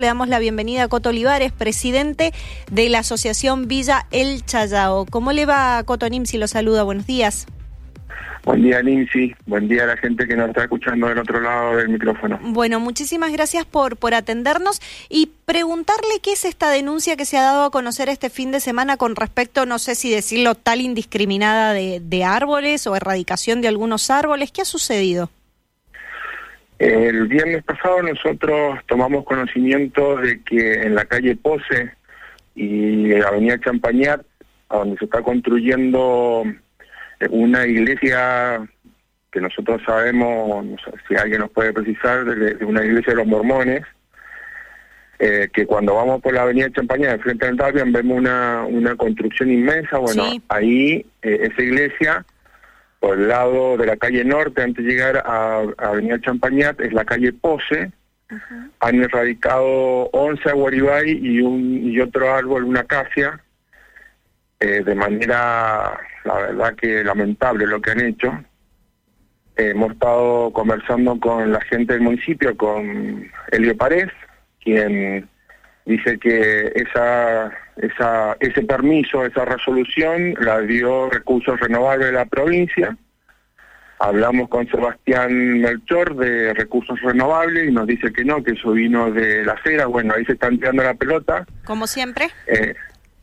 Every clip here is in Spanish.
Le damos la bienvenida a Coto Olivares, presidente de la Asociación Villa El Chayao. ¿Cómo le va, Coto Nimsi? Lo saluda, buenos días. Buen día, Nimsi. Buen día a la gente que nos está escuchando del otro lado del micrófono. Bueno, muchísimas gracias por, por atendernos y preguntarle qué es esta denuncia que se ha dado a conocer este fin de semana con respecto, no sé si decirlo, tal indiscriminada de, de árboles o erradicación de algunos árboles. ¿Qué ha sucedido? El viernes pasado nosotros tomamos conocimiento de que en la calle Pose y Avenida Champañat, donde se está construyendo eh, una iglesia que nosotros sabemos, no sé si alguien nos puede precisar, de, una iglesia de los mormones, eh, que cuando vamos por la avenida Champañat, de frente al Davian, vemos una, una construcción inmensa, bueno, ahí eh, esa iglesia por el lado de la calle norte, antes de llegar a, Avenida Champañat, es la calle Pose. Han erradicado 11 aguaribay y, un, y otro árbol, una acacia, eh, de manera, la verdad que lamentable lo que han hecho. hemos estado conversando con la gente del municipio, con Elio Párez, quien dice que esa, esa, ese permiso, esa resolución la dio Recursos Renovables de la provincia. Hablamos con Sebastián Melchor de Recursos Renovables y nos dice que no, que eso vino de la acera. Bueno, ahí se están tirando la pelota. Como siempre. Eh,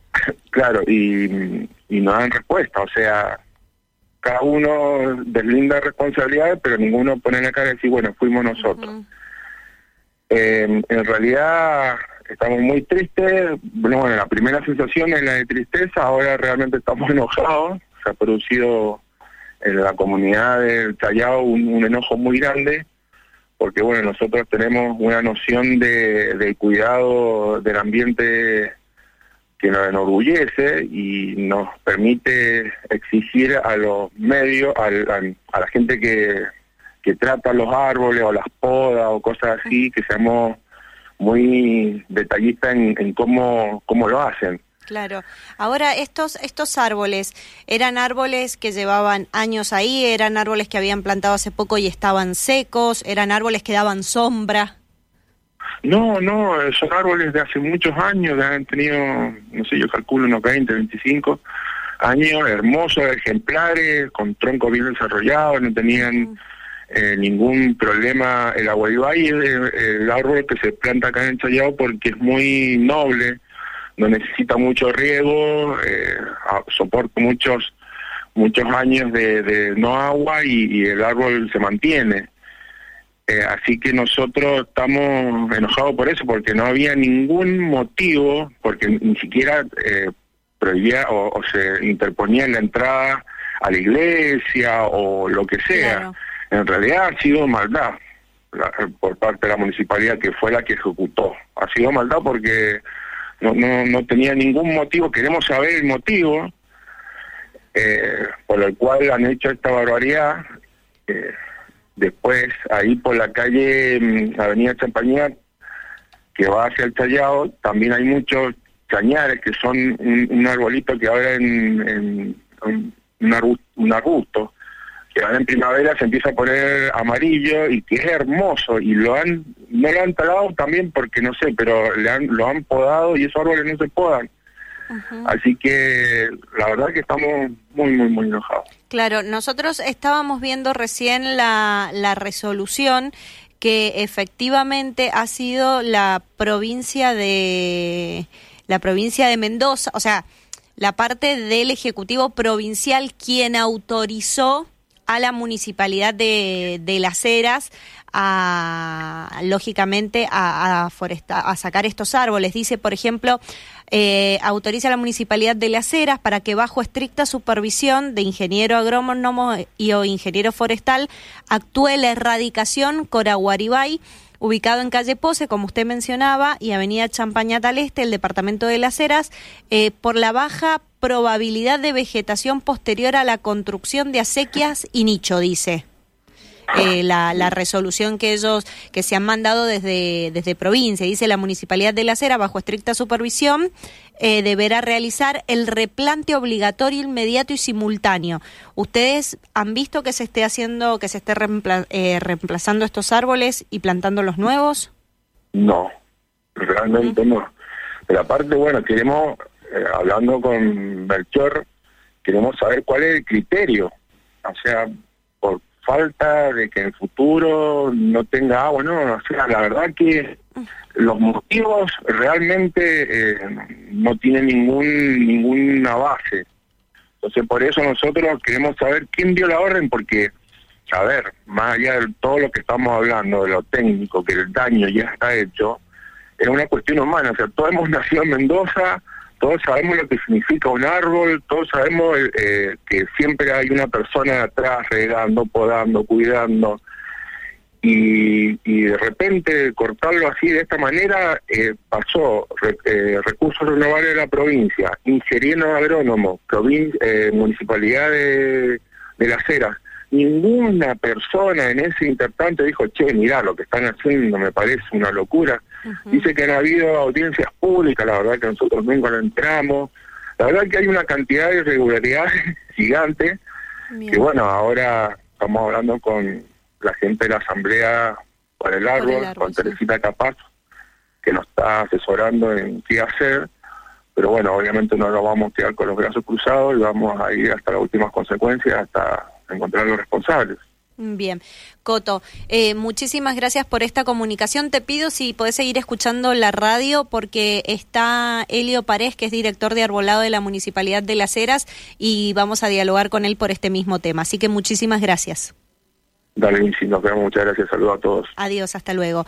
claro, y, y no dan respuesta. O sea, cada uno deslinda responsabilidades, pero ninguno pone en la cara y dice, bueno, fuimos nosotros. Eh, en realidad estamos muy tristes. Bueno, la primera sensación es la de tristeza, ahora realmente estamos enojados. Se ha producido en la comunidad del Callao un, enojo muy grande, porque bueno, nosotros tenemos una noción de, del cuidado del ambiente que nos enorgullece y nos permite exigir a los medios, a, a la gente que, que trata los árboles o las podas o cosas así, que seamos muy detallista en, cómo, cómo lo hacen. Claro. Ahora, estos, estos árboles, ¿eran árboles que llevaban años ahí? ¿Eran árboles que habían plantado hace poco y estaban secos? ¿Eran árboles que daban sombra? No, no, son árboles de hace muchos años, han tenido, no sé, yo calculo unos 20, 25 años, hermosos, ejemplares, con tronco bien desarrollado, no tenían... Eh, ningún problema. El aguaribay es el, árbol que se planta acá en Chayao porque es muy noble, no necesita mucho riego, eh, soporta muchos muchos años de, no agua y, el árbol se mantiene. Eh, así que nosotros estamos enojados por eso, porque no había ningún motivo, porque ni siquiera prohibía o, se interponía en la entrada a la iglesia o lo que sea en realidad ha sido maldad por parte de la municipalidad que fue la que ejecutó. Ha sido maldad porque no, no, no tenía ningún motivo, queremos saber el motivo eh, por el cual han hecho esta barbaridad. Eh, después, ahí por la calle mm, Avenida Champañat, que va hacia el Tallado, también hay muchos cañares que son un, arbolito que ahora en un arbusto que en primavera se empieza a poner amarillo y que es hermoso y lo han no lo han talado también porque no sé pero le han, lo han podado y esos árboles no se podan. Así que la verdad que estamos muy muy muy enojados. Claro nosotros estábamos viendo recién la, la resolución que efectivamente ha sido la provincia de la provincia de Mendoza o sea la parte del Ejecutivo Provincial quien autorizó a la municipalidad de, de Las Heras a, lógicamente, a, a, a sacar estos árboles. Dice, por ejemplo, eh, autoriza a la municipalidad de Las Heras para que bajo estricta supervisión de ingeniero agrónomo y o ingeniero forestal actúe la erradicación Coraguaribay ubicado en calle Pose, como usted mencionaba, y avenida Champañat al este, el departamento de Las Heras, eh, por la baja probabilidad de vegetación posterior a la construcción de acequias y nicho, dice. Eh, la, la, resolución que ellos que se han mandado desde, desde provincia. Dice la Municipalidad de La Cera, bajo estricta supervisión, eh, deberá realizar el replante obligatorio, inmediato y simultáneo. ¿Ustedes han visto que se esté haciendo, que se esté eh, reemplazando estos árboles y plantando los nuevos? No, realmente no. Pero aparte, bueno, queremos, eh, hablando con Melchor, queremos saber cuál es el criterio. O sea, por falta de que en el futuro no tenga agua, no, o sea, la verdad que los motivos realmente eh, no tienen ningún ninguna base. Entonces, por eso nosotros queremos saber quién dio la orden, porque, a ver, más allá de todo lo que estamos hablando, de lo técnico, que el daño ya está hecho, es una cuestión humana. O sea, todos hemos nacido en Mendoza, todos sabemos lo que significa un árbol, todos sabemos eh, que siempre hay una persona atrás regando, podando, cuidando. Y, de repente cortarlo así de esta manera eh, pasó eh, recursos renovables de la provincia, ingeniero agrónomo, eh, municipalidad de, de Las Heras, ninguna persona en ese intertanto dijo, che, mirá, lo que están haciendo me parece una locura. Dice que han habido audiencias públicas, la verdad que nosotros nunca lo entramos. La verdad que hay una cantidad de irregularidades gigante, que bueno, ahora estamos hablando con la gente de la Asamblea para el Árbol, con Teresita Capaz, que nos está asesorando en qué hacer, pero bueno, obviamente no lo vamos a quedar con los brazos cruzados y vamos a ir hasta las últimas consecuencias, hasta encontrar los responsables. Bien, Coto, eh, muchísimas gracias por esta comunicación. Te pido si podés seguir escuchando la radio porque está Elio Parés, que es director de arbolado de la Municipalidad de Las Heras, y vamos a dialogar con él por este mismo tema. Así que muchísimas gracias. Dale, nos vemos. Muchas gracias. Saludos a todos. Adiós, hasta luego.